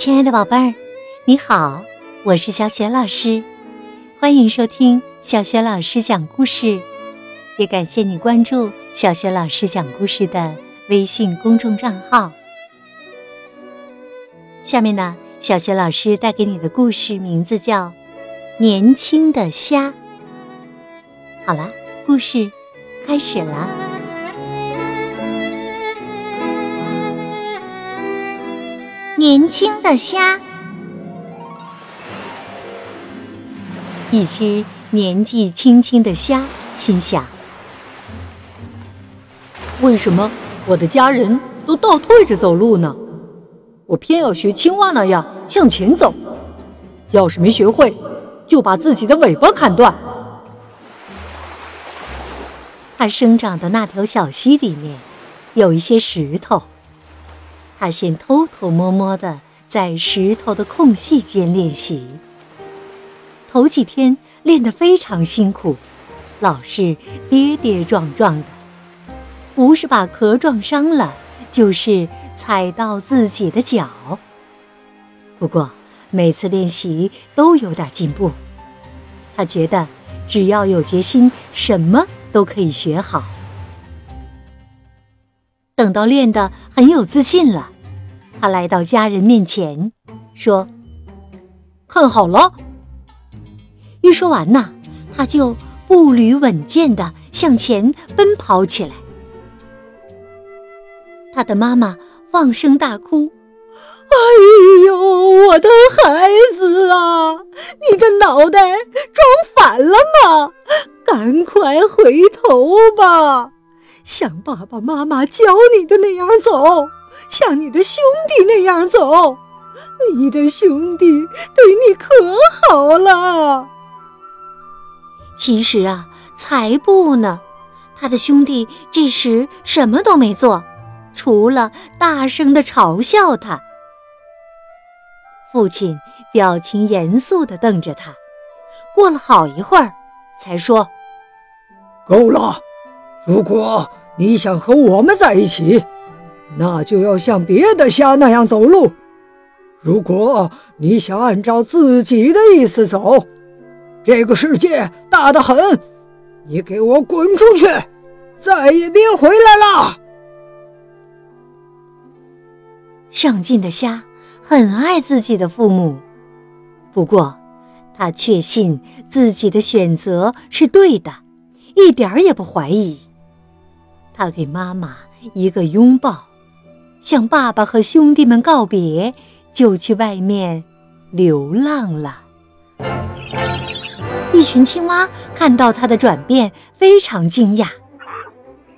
亲爱的宝贝儿，你好，我是小雪老师，欢迎收听小雪老师讲故事，也感谢你关注小雪老师讲故事的微信公众账号。下面呢，小雪老师带给你的故事名字叫《年轻的虾》。好了，故事开始了。年轻的虾，一只年纪轻轻的虾心想：为什么我的家人都倒退着走路呢？我偏要学青蛙那样向前走。要是没学会，就把自己的尾巴砍断。它生长的那条小溪里面有一些石头。他先偷偷摸摸的在石头的空隙间练习。头几天练得非常辛苦，老是跌跌撞撞的，不是把壳撞伤了，就是踩到自己的脚。不过每次练习都有点进步，他觉得只要有决心，什么都可以学好。等到练得很有自信了，他来到家人面前，说：“看好了。”一说完呢，他就步履稳健地向前奔跑起来。他的妈妈放声大哭：“哎呦，我的孩子啊，你的脑袋装反了吗？赶快回头吧！”像爸爸妈妈教你的那样走，像你的兄弟那样走，你的兄弟对你可好了。其实啊，才不呢！他的兄弟这时什么都没做，除了大声的嘲笑他。父亲表情严肃地瞪着他，过了好一会儿，才说：“够了。”如果你想和我们在一起，那就要像别的虾那样走路。如果你想按照自己的意思走，这个世界大得很，你给我滚出去，再也别回来了。上进的虾很爱自己的父母，不过他确信自己的选择是对的，一点儿也不怀疑。他给妈妈一个拥抱，向爸爸和兄弟们告别，就去外面流浪了。一群青蛙看到他的转变，非常惊讶。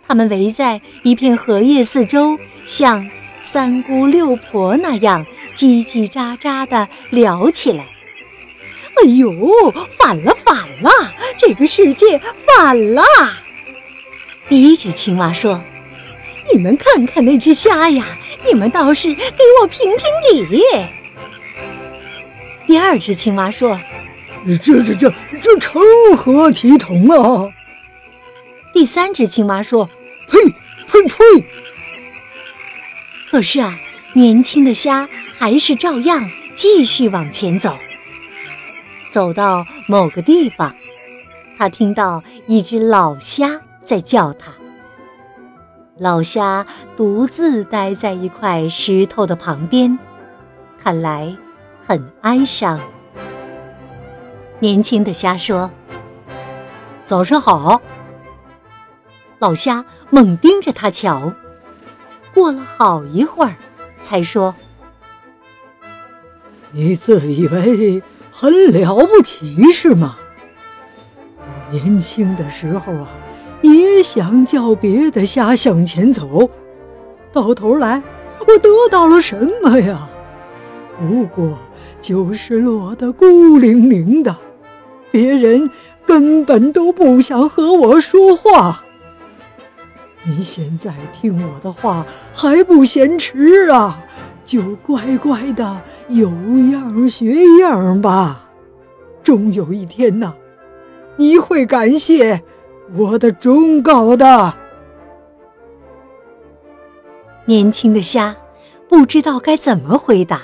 他们围在一片荷叶四周，像三姑六婆那样叽叽喳喳地聊起来。哎呦，反了，反了！这个世界反了！第一只青蛙说：“你们看看那只虾呀，你们倒是给我评评理。”第二只青蛙说：“这、这、这、这成何体统啊！”第三只青蛙说：“呸、呸、呸！”可是啊，年轻的虾还是照样继续往前走。走到某个地方，他听到一只老虾。在叫他，老虾独自待在一块石头的旁边，看来很哀伤。年轻的虾说：“早上好。”老虾猛盯着他瞧，过了好一会儿，才说：“你自以为很了不起是吗？我年轻的时候啊。”也想叫别的虾向前走，到头来我得到了什么呀？不过就是落得孤零零的，别人根本都不想和我说话。你现在听我的话还不嫌迟啊？就乖乖的有样学样吧，终有一天呐，你会感谢。我的忠告的年轻的虾不知道该怎么回答，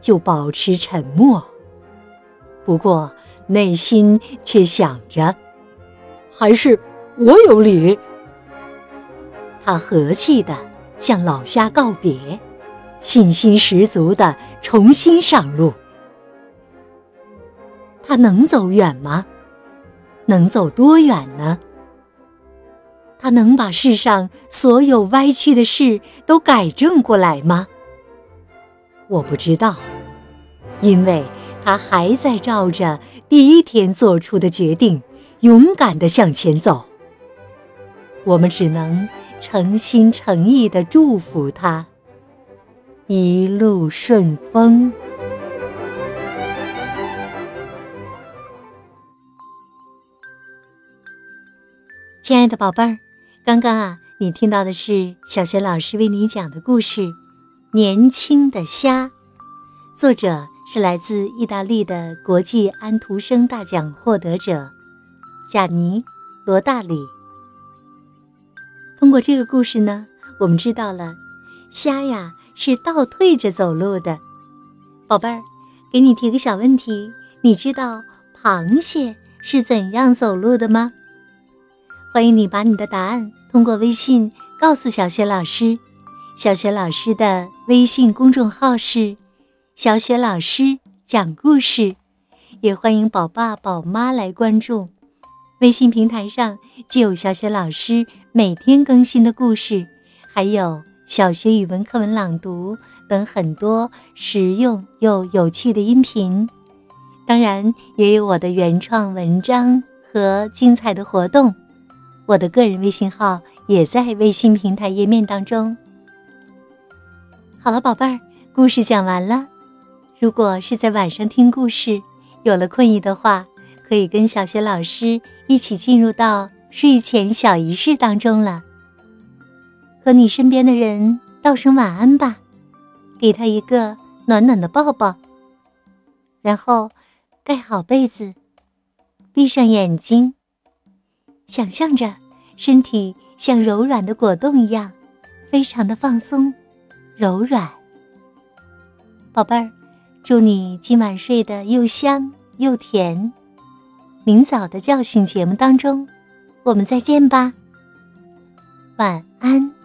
就保持沉默，不过内心却想着，还是我有理。他和气地向老虾告别，信心十足地重新上路。他能走远吗？能走多远呢？他能把世上所有歪曲的事都改正过来吗？我不知道，因为他还在照着第一天做出的决定，勇敢地向前走。我们只能诚心诚意地祝福他，一路顺风。亲爱的宝贝儿，刚刚啊，你听到的是小学老师为你讲的故事《年轻的虾》，作者是来自意大利的国际安徒生大奖获得者贾尼·罗大里。通过这个故事呢，我们知道了虾呀是倒退着走路的。宝贝儿，给你提个小问题：你知道螃蟹是怎样走路的吗？欢迎你把你的答案通过微信告诉小雪老师。小雪老师的微信公众号是“小雪老师讲故事”，也欢迎宝爸宝妈来关注。微信平台上既有小雪老师每天更新的故事，还有小学语文课文朗读等很多实用又有趣的音频。当然，也有我的原创文章和精彩的活动。我的个人微信号也在微信平台页面当中。好了，宝贝儿，故事讲完了。如果是在晚上听故事，有了困意的话，可以跟小学老师一起进入到睡前小仪式当中了。和你身边的人道声晚安吧，给他一个暖暖的抱抱，然后盖好被子，闭上眼睛。想象着身体像柔软的果冻一样，非常的放松、柔软。宝贝儿，祝你今晚睡得又香又甜。明早的叫醒节目当中，我们再见吧。晚安。